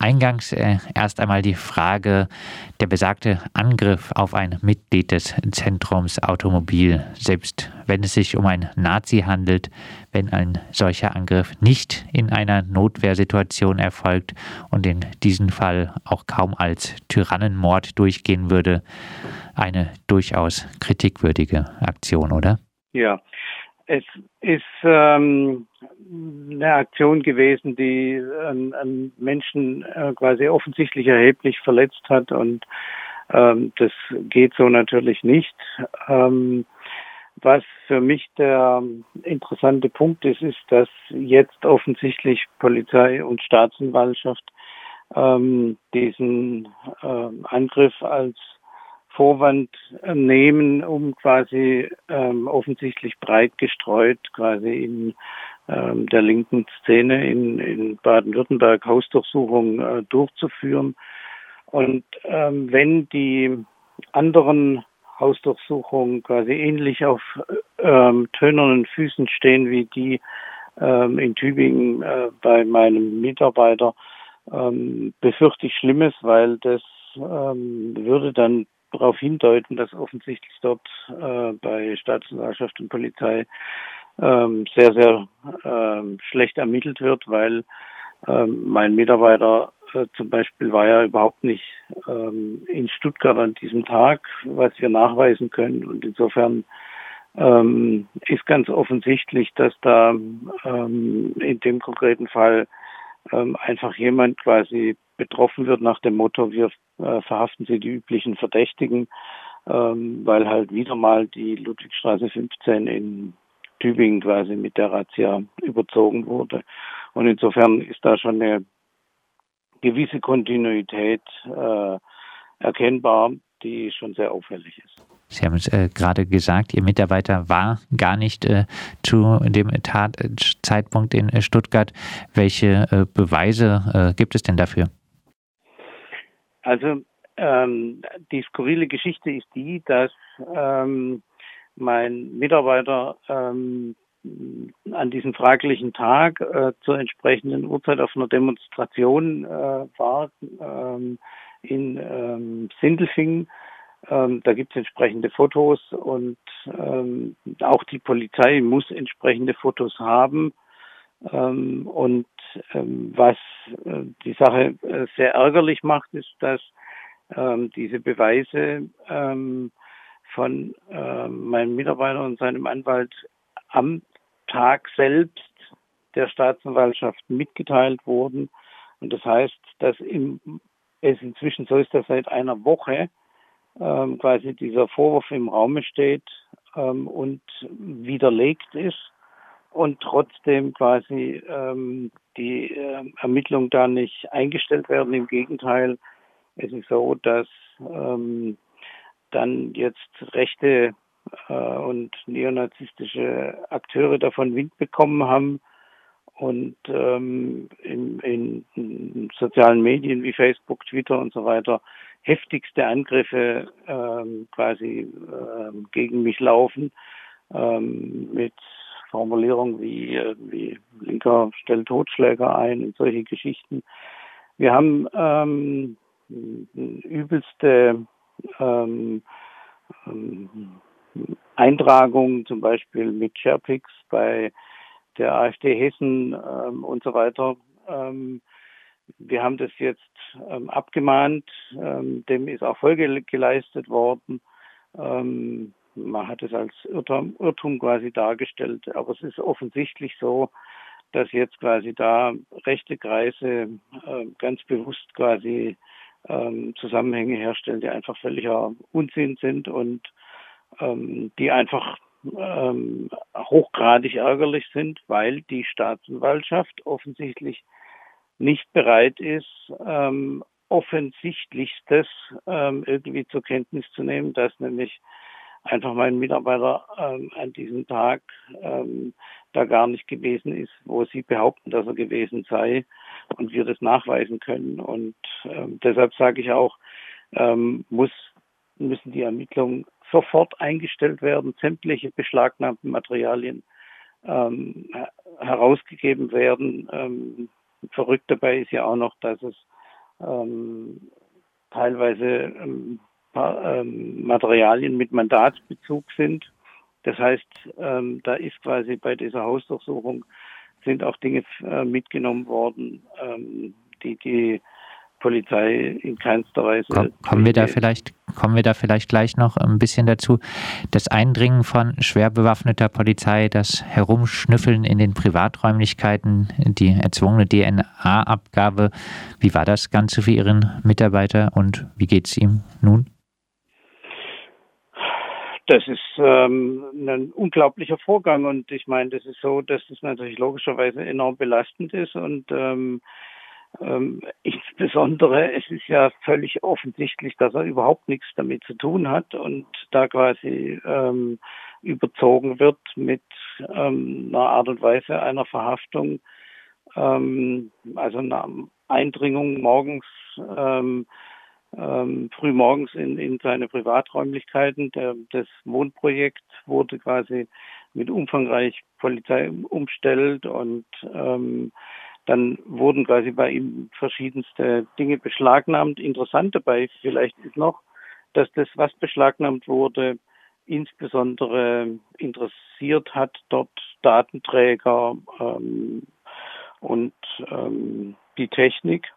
eingangs äh, erst einmal die Frage, der besagte Angriff auf ein Mitglied des Zentrums Automobil, selbst wenn es sich um ein Nazi handelt, wenn ein solcher Angriff nicht in einer Notwehrsituation erfolgt und in diesem Fall auch kaum als Tyrannenmord durchgehen würde, eine durchaus kritikwürdige Aktion, oder? Ja, es ist ähm, eine Aktion gewesen, die einen, einen Menschen äh, quasi offensichtlich erheblich verletzt hat und ähm, das geht so natürlich nicht. Ähm, was für mich der interessante Punkt ist, ist, dass jetzt offensichtlich Polizei und Staatsanwaltschaft ähm, diesen äh, Angriff als Vorwand nehmen, um quasi ähm, offensichtlich breit gestreut quasi in ähm, der linken Szene in, in Baden-Württemberg Hausdurchsuchungen äh, durchzuführen. Und ähm, wenn die anderen Hausdurchsuchungen quasi ähnlich auf ähm, tönernen Füßen stehen wie die ähm, in Tübingen äh, bei meinem Mitarbeiter, ähm, befürchte ich Schlimmes, weil das ähm, würde dann darauf hindeuten, dass offensichtlich dort äh, bei Staatsanwaltschaft und Polizei ähm, sehr, sehr ähm, schlecht ermittelt wird, weil ähm, mein Mitarbeiter äh, zum Beispiel war ja überhaupt nicht ähm, in Stuttgart an diesem Tag, was wir nachweisen können. Und insofern ähm, ist ganz offensichtlich, dass da ähm, in dem konkreten Fall ähm, einfach jemand quasi betroffen wird nach dem Motto, wir äh, verhaften Sie die üblichen Verdächtigen, ähm, weil halt wieder mal die Ludwigstraße 15 in Tübingen quasi mit der Razzia überzogen wurde. Und insofern ist da schon eine gewisse Kontinuität äh, erkennbar, die schon sehr auffällig ist. Sie haben es äh, gerade gesagt, Ihr Mitarbeiter war gar nicht äh, zu dem Tatzeitpunkt in äh, Stuttgart. Welche äh, Beweise äh, gibt es denn dafür? Also ähm, die skurrile Geschichte ist die, dass ähm, mein Mitarbeiter ähm, an diesem fraglichen Tag äh, zur entsprechenden Uhrzeit auf einer Demonstration äh, war ähm, in ähm, Sindelfingen. Ähm, da gibt es entsprechende Fotos und ähm, auch die Polizei muss entsprechende Fotos haben. Ähm, und ähm, was äh, die Sache äh, sehr ärgerlich macht, ist, dass ähm, diese Beweise ähm, von äh, meinem Mitarbeiter und seinem Anwalt am Tag selbst der Staatsanwaltschaft mitgeteilt wurden. Und das heißt, dass im, es inzwischen so ist, dass seit einer Woche ähm, quasi dieser Vorwurf im Raume steht ähm, und widerlegt ist und trotzdem quasi ähm, die äh, Ermittlungen da nicht eingestellt werden. Im Gegenteil, es ist so, dass ähm, dann jetzt rechte äh, und neonazistische Akteure davon Wind bekommen haben und ähm, in, in, sozialen Medien wie Facebook, Twitter und so weiter heftigste Angriffe ähm, quasi ähm, gegen mich laufen ähm, mit Formulierungen wie, äh, wie Linker stellt Totschläger ein und solche Geschichten. Wir haben ähm, übelste ähm, ähm, Eintragungen, zum Beispiel mit Sherpix bei der AfD Hessen ähm, und so weiter. Ähm, wir haben das jetzt ähm, abgemahnt, ähm, dem ist auch Folge geleistet worden. Ähm, man hat es als Irrtum, Irrtum quasi dargestellt, aber es ist offensichtlich so, dass jetzt quasi da rechte Kreise äh, ganz bewusst quasi ähm, Zusammenhänge herstellen, die einfach völliger Unsinn sind und ähm, die einfach ähm, hochgradig ärgerlich sind, weil die Staatsanwaltschaft offensichtlich nicht bereit ist, ähm, offensichtlichstes ähm, irgendwie zur Kenntnis zu nehmen, dass nämlich einfach mein Mitarbeiter ähm, an diesem Tag ähm, da gar nicht gewesen ist, wo sie behaupten, dass er gewesen sei und wir das nachweisen können. Und ähm, deshalb sage ich auch, ähm, muss, müssen die Ermittlungen sofort eingestellt werden, sämtliche beschlagnahmten Materialien ähm, herausgegeben werden. Ähm, verrückt dabei ist ja auch noch, dass es ähm, teilweise ähm, ähm, Materialien mit Mandatsbezug sind. Das heißt, ähm, da ist quasi bei dieser Hausdurchsuchung sind auch Dinge äh, mitgenommen worden, ähm, die die Polizei in keinster Weise. Komm, kommen wir da vielleicht, kommen wir da vielleicht gleich noch ein bisschen dazu. Das Eindringen von schwer bewaffneter Polizei, das Herumschnüffeln in den Privaträumlichkeiten, die erzwungene DNA-Abgabe. Wie war das Ganze für Ihren Mitarbeiter und wie geht es ihm nun? Das ist ähm, ein unglaublicher Vorgang und ich meine, das ist so, dass es natürlich logischerweise enorm belastend ist und ähm, ähm, insbesondere, es ist ja völlig offensichtlich, dass er überhaupt nichts damit zu tun hat und da quasi ähm, überzogen wird mit ähm, einer Art und Weise einer Verhaftung, ähm, also einer Eindringung morgens, ähm, ähm, früh morgens in, in seine Privaträumlichkeiten. Der, das Wohnprojekt wurde quasi mit umfangreich Polizei umstellt und ähm, dann wurden quasi bei ihm verschiedenste Dinge beschlagnahmt. Interessant dabei vielleicht ist noch, dass das, was beschlagnahmt wurde, insbesondere interessiert hat dort Datenträger ähm, und ähm, die Technik.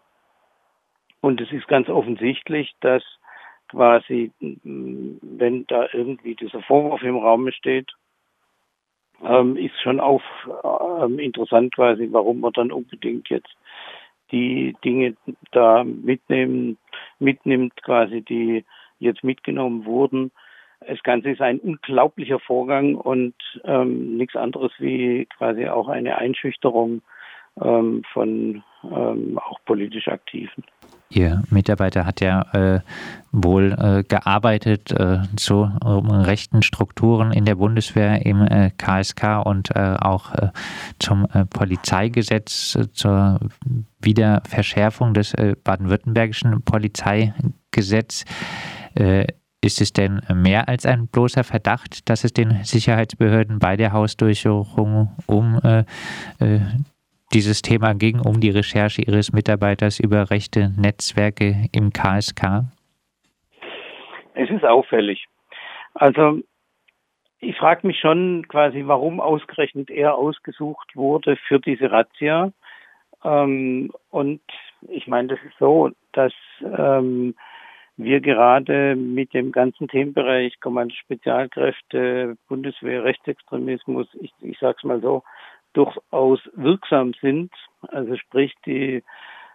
Und es ist ganz offensichtlich, dass quasi, wenn da irgendwie dieser Vorwurf im Raum steht, ähm, ist schon auch ähm, interessant quasi, warum man dann unbedingt jetzt die Dinge da mitnehmen, mitnimmt quasi, die jetzt mitgenommen wurden. Das Ganze ist ein unglaublicher Vorgang und ähm, nichts anderes wie quasi auch eine Einschüchterung ähm, von ähm, auch politisch Aktiven. Ihr Mitarbeiter hat ja äh, wohl äh, gearbeitet äh, zu rechten Strukturen in der Bundeswehr im KSK äh, und äh, auch äh, zum Polizeigesetz, zur Wiederverschärfung des baden-württembergischen Polizeigesetzes. Ist es denn mehr als ein bloßer Verdacht, dass es den Sicherheitsbehörden bei der Hausdurchsuchung um dieses Thema ging, um die Recherche Ihres Mitarbeiters über rechte Netzwerke im KSK? Es ist auffällig. Also ich frage mich schon quasi, warum ausgerechnet er ausgesucht wurde für diese Razzia. Ähm, und ich meine, das ist so, dass ähm, wir gerade mit dem ganzen Themenbereich Kommando Spezialkräfte, Bundeswehr, Rechtsextremismus, ich, ich sage es mal so, durchaus wirksam sind. Also sprich, die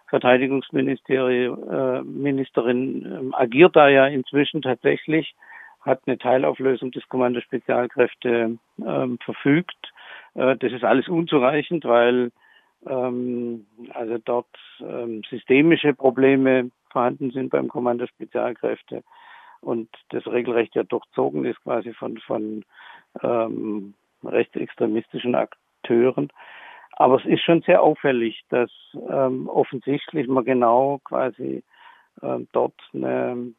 Verteidigungsministerin äh, agiert da ja inzwischen tatsächlich, hat eine Teilauflösung des Kommando Spezialkräfte ähm, verfügt. Äh, das ist alles unzureichend, weil ähm, also dort ähm, systemische Probleme vorhanden sind beim Kommando Spezialkräfte und das regelrecht ja durchzogen ist quasi von, von ähm, rechtsextremistischen Akten Akteuren. Aber es ist schon sehr auffällig, dass ähm, offensichtlich man genau quasi ähm, dort eine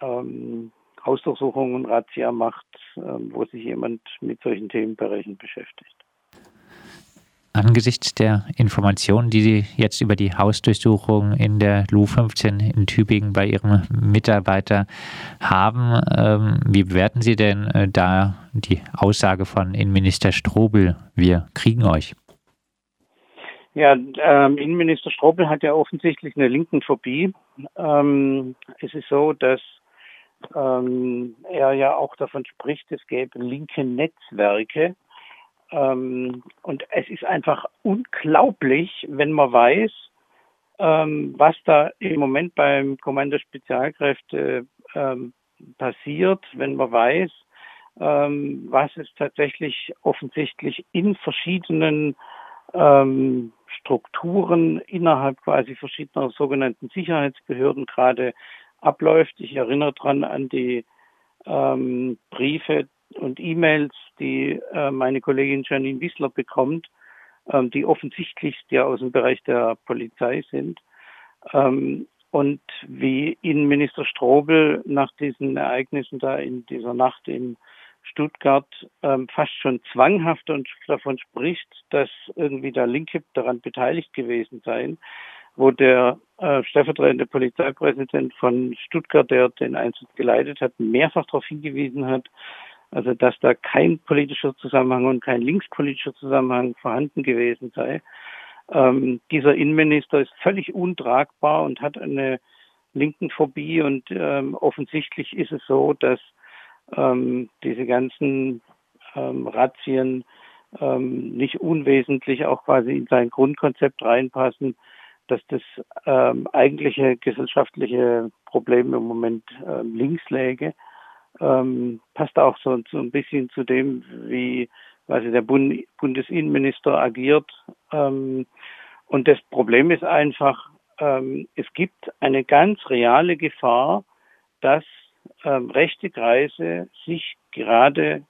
ähm, Hausdurchsuchung und Razzia macht, ähm, wo sich jemand mit solchen Themenbereichen beschäftigt. Angesichts der Informationen, die Sie jetzt über die Hausdurchsuchung in der LU 15 in Tübingen bei Ihrem Mitarbeiter haben, ähm, wie bewerten Sie denn äh, da die Aussage von Innenminister Strobel, wir kriegen euch? Ja, ähm, Innenminister Strobel hat ja offensichtlich eine linken Phobie. Ähm, es ist so, dass ähm, er ja auch davon spricht, es gäbe linke Netzwerke, ähm, und es ist einfach unglaublich, wenn man weiß, ähm, was da im Moment beim Kommando Spezialkräfte ähm, passiert, wenn man weiß, ähm, was es tatsächlich offensichtlich in verschiedenen ähm, Strukturen innerhalb quasi verschiedener sogenannten Sicherheitsbehörden gerade abläuft. Ich erinnere dran an die ähm, Briefe und E-Mails, die äh, meine Kollegin Janine Wissler bekommt, ähm, die offensichtlich ja aus dem Bereich der Polizei sind. Ähm, und wie Innenminister Strobel nach diesen Ereignissen da in dieser Nacht in Stuttgart ähm, fast schon zwanghaft und davon spricht, dass irgendwie der Linke daran beteiligt gewesen seien, wo der äh, stellvertretende Polizeipräsident von Stuttgart, der den Einsatz geleitet hat, mehrfach darauf hingewiesen hat, also dass da kein politischer Zusammenhang und kein linkspolitischer Zusammenhang vorhanden gewesen sei. Ähm, dieser Innenminister ist völlig untragbar und hat eine linken Phobie und ähm, offensichtlich ist es so, dass ähm, diese ganzen ähm, Razzien ähm, nicht unwesentlich auch quasi in sein Grundkonzept reinpassen, dass das ähm, eigentliche gesellschaftliche Problem im Moment links läge. Ähm, passt auch so, so ein bisschen zu dem, wie quasi der Bund, Bundesinnenminister agiert. Ähm, und das Problem ist einfach, ähm, es gibt eine ganz reale Gefahr, dass ähm, rechte Kreise sich gerade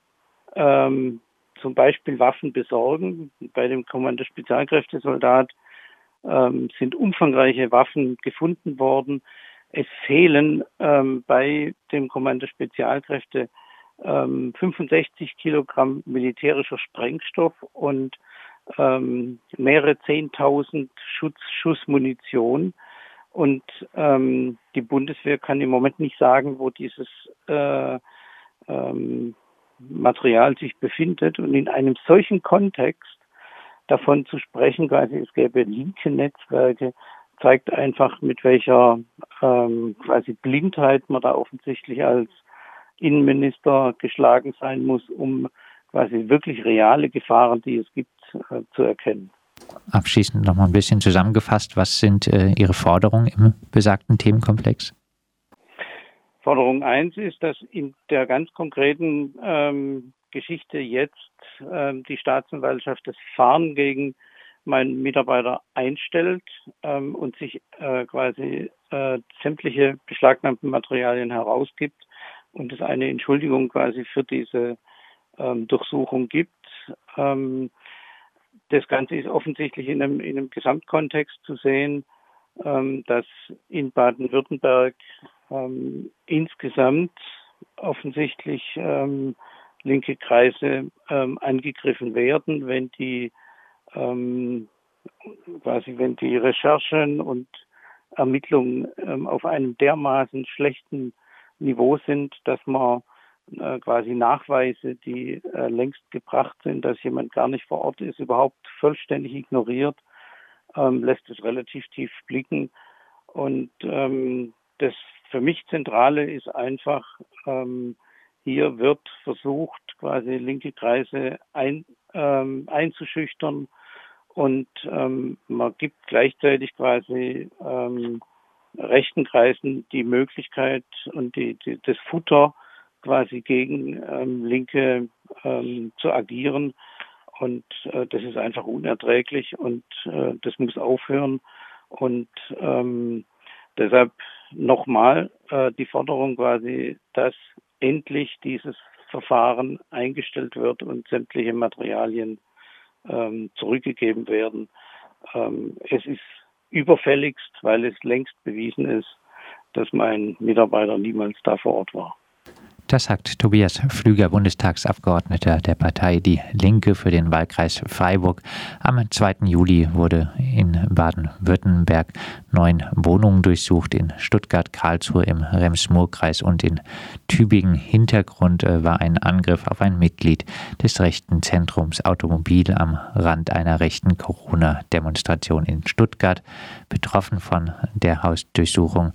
ähm, zum Beispiel Waffen besorgen. Bei dem Kommando Spezialkräftesoldat ähm, sind umfangreiche Waffen gefunden worden. Es fehlen ähm, bei dem Kommando Spezialkräfte ähm, 65 Kilogramm militärischer Sprengstoff und ähm, mehrere Zehntausend Schutz, Schussmunition. Und ähm, die Bundeswehr kann im Moment nicht sagen, wo dieses äh, ähm, Material sich befindet. Und in einem solchen Kontext davon zu sprechen, quasi es gäbe linke Netzwerke, zeigt einfach, mit welcher ähm, quasi Blindheit man da offensichtlich als Innenminister geschlagen sein muss, um quasi wirklich reale Gefahren, die es gibt, äh, zu erkennen. Abschließend noch mal ein bisschen zusammengefasst, was sind äh, Ihre Forderungen im besagten Themenkomplex? Forderung 1 ist, dass in der ganz konkreten ähm, Geschichte jetzt ähm, die Staatsanwaltschaft das Fahren gegen meinen Mitarbeiter einstellt ähm, und sich äh, quasi äh, sämtliche beschlagnahmten Materialien herausgibt und es eine Entschuldigung quasi für diese ähm, Durchsuchung gibt. Ähm, das Ganze ist offensichtlich in einem, in einem Gesamtkontext zu sehen, ähm, dass in Baden-Württemberg ähm, insgesamt offensichtlich ähm, linke Kreise ähm, angegriffen werden, wenn die ähm, quasi wenn die Recherchen und Ermittlungen ähm, auf einem dermaßen schlechten Niveau sind, dass man äh, quasi Nachweise, die äh, längst gebracht sind, dass jemand gar nicht vor Ort ist, überhaupt vollständig ignoriert, ähm, lässt es relativ tief blicken. Und ähm, das für mich Zentrale ist einfach, ähm, hier wird versucht, quasi linke Kreise ein, ähm, einzuschüchtern und ähm, man gibt gleichzeitig quasi ähm, rechten Kreisen die Möglichkeit und die, die, das Futter quasi gegen ähm, Linke ähm, zu agieren. Und äh, das ist einfach unerträglich und äh, das muss aufhören. Und ähm, deshalb nochmal äh, die Forderung quasi, dass endlich dieses Verfahren eingestellt wird und sämtliche Materialien ähm, zurückgegeben werden. Ähm, es ist überfälligst, weil es längst bewiesen ist, dass mein Mitarbeiter niemals da vor Ort war. Das sagt Tobias Flüger, Bundestagsabgeordneter der Partei Die Linke für den Wahlkreis Freiburg. Am 2. Juli wurde in Baden-Württemberg neun Wohnungen durchsucht, in Stuttgart, Karlsruhe im Rems-Murr-Kreis und in Tübingen. Hintergrund äh, war ein Angriff auf ein Mitglied des rechten Zentrums Automobil am Rand einer rechten Corona-Demonstration in Stuttgart. Betroffen von der Hausdurchsuchung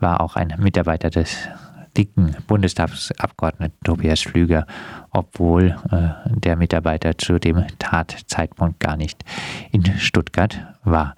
war auch ein Mitarbeiter des dicken Bundestagsabgeordneten Tobias Flüger, obwohl äh, der Mitarbeiter zu dem Tatzeitpunkt gar nicht in Stuttgart war.